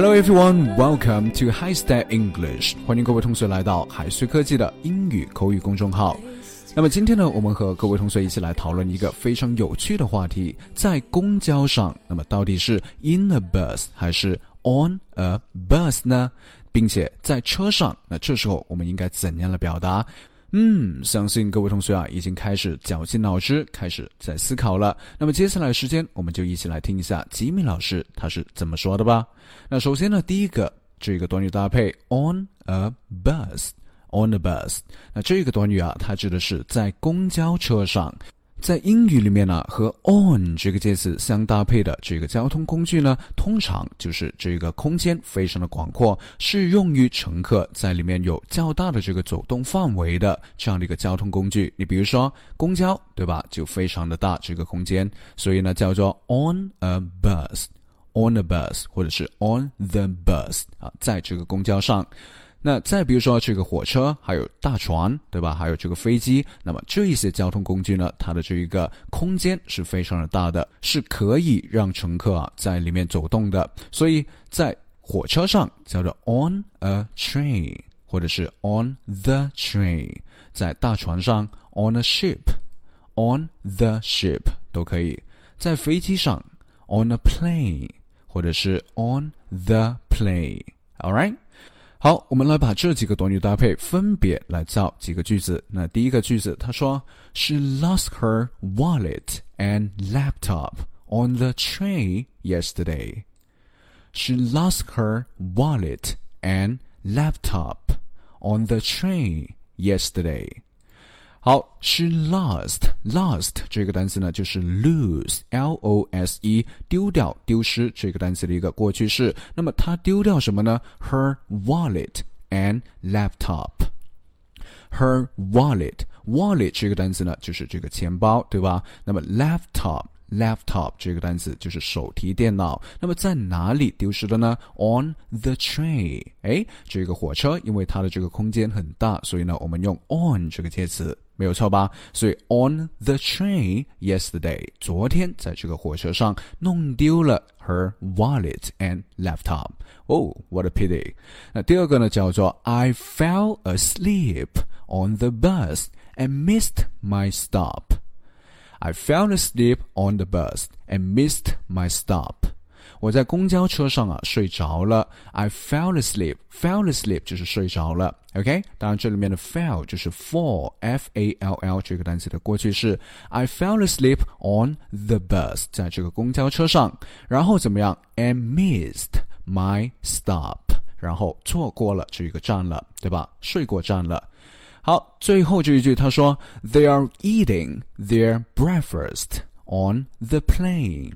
Hello everyone, welcome to High Step English. 欢迎各位同学来到海穗科技的英语口语公众号。那么今天呢，我们和各位同学一起来讨论一个非常有趣的话题：在公交上，那么到底是 in a bus 还是 on a bus 呢？并且在车上，那这时候我们应该怎样的表达？嗯，相信各位同学啊，已经开始绞尽脑汁，开始在思考了。那么接下来时间，我们就一起来听一下吉米老师他是怎么说的吧。那首先呢，第一个这个短语搭配 on a bus，on a bus，那这个短语啊，它指的是在公交车上。在英语里面呢，和 on 这个介词相搭配的这个交通工具呢，通常就是这个空间非常的广阔，适用于乘客在里面有较大的这个走动范围的这样的一个交通工具。你比如说公交，对吧？就非常的大这个空间，所以呢叫做 on a bus，on a bus，或者是 on the bus 啊，在这个公交上。那再比如说这个火车，还有大船，对吧？还有这个飞机，那么这一些交通工具呢，它的这一个空间是非常的大的，是可以让乘客啊在里面走动的。所以在火车上叫做 on a train，或者是 on the train；在大船上 on a ship，on the ship 都可以；在飞机上 on a plane，或者是 on the plane。All right。好，我们来把这几个短语搭配，分别来造几个句子。那第一个句子，他说：She lost her wallet and laptop on the train yesterday. She lost her wallet and laptop on the train yesterday. 好，she lost lost 这个单词呢，就是 lose，l o s e，丢掉、丢失这个单词的一个过去式。那么她丢掉什么呢？Her wallet and laptop。Her wallet wallet 这个单词呢，就是这个钱包，对吧？那么 laptop laptop 这个单词就是手提电脑。那么在哪里丢失的呢？On the train。哎，这个火车因为它的这个空间很大，所以呢，我们用 on 这个介词。没有错吧？所以 on the train yesterday，昨天在这个火车上弄丢了 her wallet and laptop。哦，what a pity。那第二个呢，叫做 I fell asleep on the bus and missed my stop。I fell asleep on the bus and missed my stop。 我在公交车上啊睡着了，I fell asleep。fell asleep 就是睡着了，OK？当然这里面的 fell 就是 fall，f a l l 这个单词的过去式。I fell asleep on the bus，在这个公交车上，然后怎么样？And missed my stop，然后错过了这个站了，对吧？睡过站了。好，最后这一句他说，They are eating their breakfast on the plane。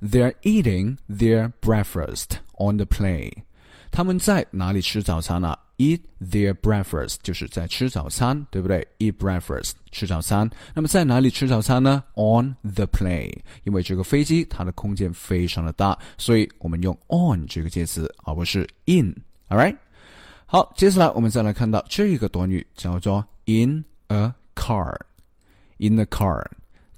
They're eating their breakfast on the plane. 他们在哪里吃早餐呢？Eat their breakfast 就是在吃早餐，对不对？Eat breakfast 吃早餐。那么在哪里吃早餐呢？On the plane，因为这个飞机它的空间非常的大，所以我们用 on 这个介词，而不是 in。All right。好，接下来我们再来看到这个短语叫做 in a car。In a car。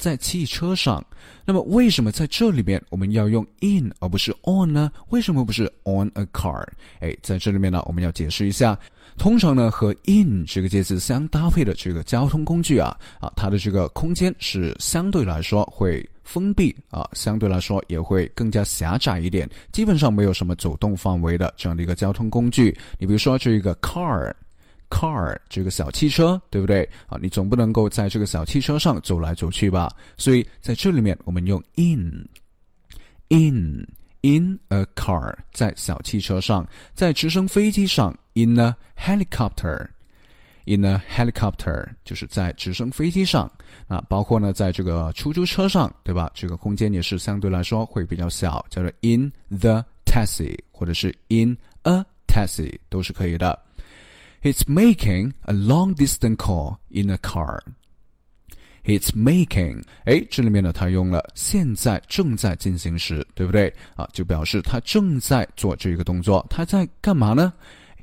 在汽车上，那么为什么在这里面我们要用 in 而不是 on 呢？为什么不是 on a car？哎，在这里面呢，我们要解释一下。通常呢，和 in 这个介词相搭配的这个交通工具啊，啊，它的这个空间是相对来说会封闭啊，相对来说也会更加狭窄一点，基本上没有什么走动范围的这样的一个交通工具。你比如说这个 car。Car 这个小汽车，对不对啊？你总不能够在这个小汽车上走来走去吧？所以在这里面，我们用 in，in in a car，在小汽车上，在直升飞机上，in a helicopter，in a helicopter 就是在直升飞机上啊。包括呢，在这个出租车上，对吧？这个空间也是相对来说会比较小，叫做 in the taxi，或者是 in a taxi 都是可以的。He's making a long distance call in a car. He's making，哎，这里面呢，他用了现在正在进行时，对不对啊？就表示他正在做这个动作。他在干嘛呢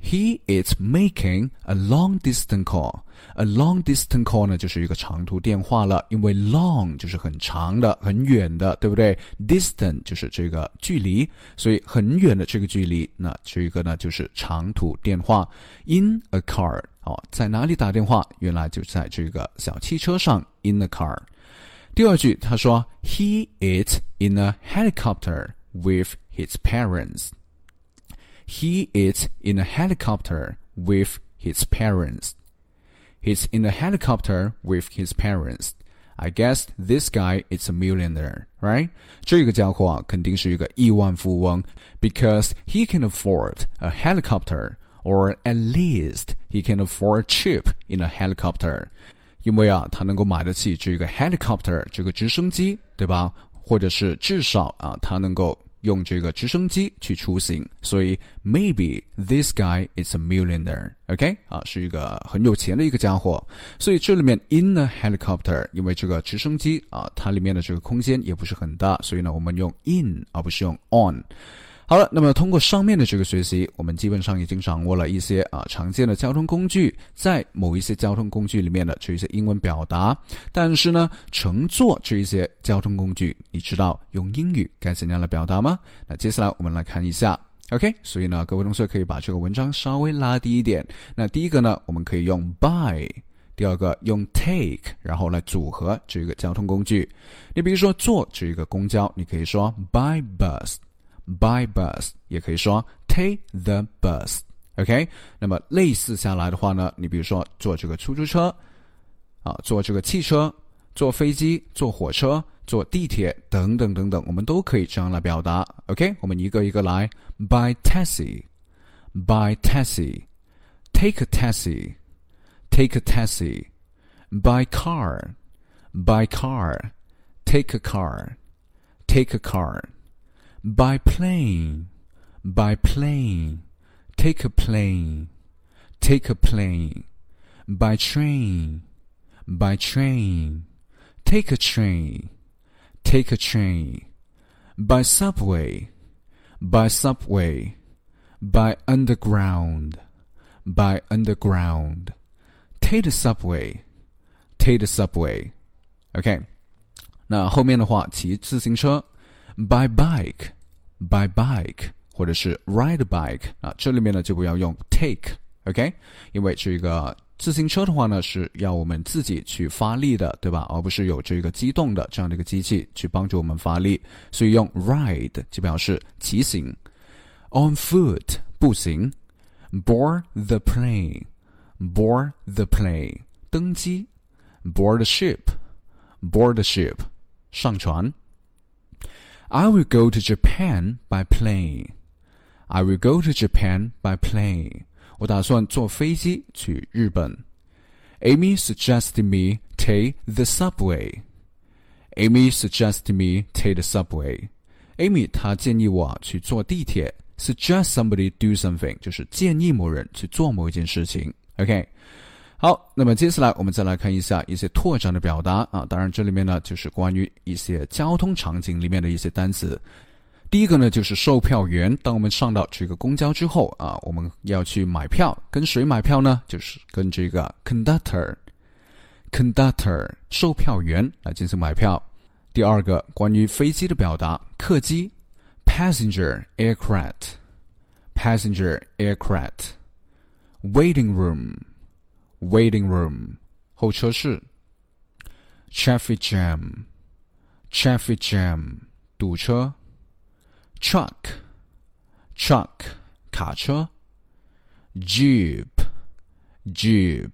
He is making a long distance call. A long distance call 呢，就是一个长途电话了，因为 long 就是很长的、很远的，对不对？Distant 就是这个距离，所以很远的这个距离，那这个呢就是长途电话。In a car，哦，在哪里打电话？原来就在这个小汽车上。In a car。第二句，他说，He is in a helicopter with his parents. He is in a helicopter with his parents. He's in a helicopter with his parents. I guess this guy is a millionaire, right? 这个家伙啊，肯定是一个亿万富翁，because he can afford a helicopter, or at least he can afford a trip in a helicopter. 因为啊，他能够买得起这个 helicopter 这个直升机，对吧？或者是至少啊，他能够 用这个直升机去出行，所以 maybe this guy is a millionaire，OK 啊，是一个很有钱的一个家伙。所以这里面 in a helicopter，因为这个直升机啊，它里面的这个空间也不是很大，所以呢，我们用 in 而不是用 on。好了，那么通过上面的这个学习，我们基本上已经掌握了一些啊常见的交通工具，在某一些交通工具里面的这一些英文表达。但是呢，乘坐这一些交通工具，你知道用英语该怎样来表达吗？那接下来我们来看一下，OK？所以呢，各位同学可以把这个文章稍微拉低一点。那第一个呢，我们可以用 by；第二个用 take，然后来组合这个交通工具。你比如说坐这个公交，你可以说 by bus。by bus，也可以说 take the bus。OK，那么类似下来的话呢，你比如说坐这个出租车，啊，坐这个汽车，坐飞机，坐火车，坐地铁等等等等，我们都可以这样来表达。OK，我们一个一个来，by taxi，by taxi，take a taxi，take a taxi，by car，by car，take a car，take a car。 by plane, by plane, take a plane, take a plane, by train, by train, take a train, take a train, by subway, by subway, by underground, by underground, take the subway, take the subway. OK，那后面的话骑自行车。 By bike, by bike，或者是 ride bike 啊，这里面呢就不要用 take，OK，、因为这个自行车的话呢是要我们自己去发力的，对吧？而不是有这个机动的这样的一个机器去帮助我们发力，所以用 ride 就表示骑行。On foot 步行，board the plane，board the plane 登机，board the ship，board the ship 上船。I will go to Japan by plane. I will go to Japan by plane. 我打算坐飞机去日本。Amy suggested me take the subway. Amy suggested me take the subway. Amy 她建议我去坐地铁。Suggest somebody do something 就是建议某人去做某一件事情。OK。 好，那么接下来我们再来看一下一些拓展的表达啊。当然，这里面呢就是关于一些交通场景里面的一些单词。第一个呢就是售票员。当我们上到这个公交之后啊，我们要去买票，跟谁买票呢？就是跟这个 conductor，conductor 售票员来进行买票。第二个关于飞机的表达，客机 passenger aircraft，passenger aircraft，waiting room。waiting room 候车室，traffic jam traffic jam 堵车，truck truck 卡车，jeep jeep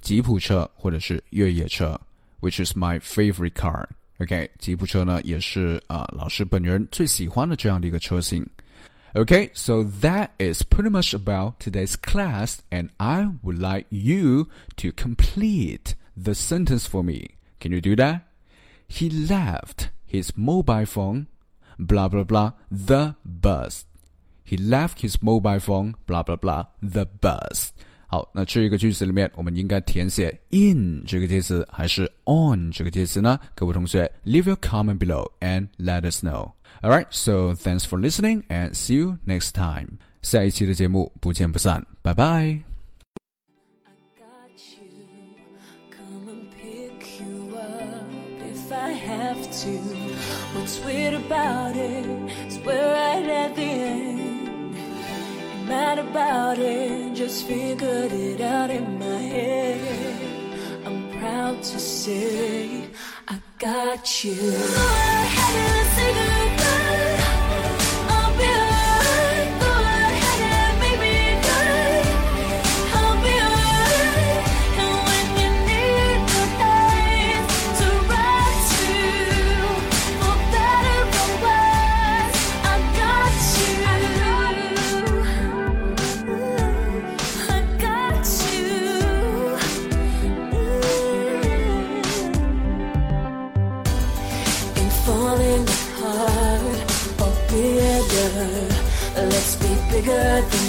吉普车或者是越野车，which is my favorite car。OK，吉普车呢也是啊、呃、老师本人最喜欢的这样的一个车型。 Okay, so that is pretty much about today's class, and I would like you to complete the sentence for me. Can you do that? He left his mobile phone, blah blah blah, the bus. He left his mobile phone, blah blah blah, the bus. 好，那这一个句子里面，我们应该填写 in 这个介词还是 on 这个介词呢？各位同学，leave your comment below and let us know. Alright, so thanks for listening and see you next time. 下一期的节目不见不散，拜拜。mad about it, just figured it out in my head. I'm proud to say I got you. got you.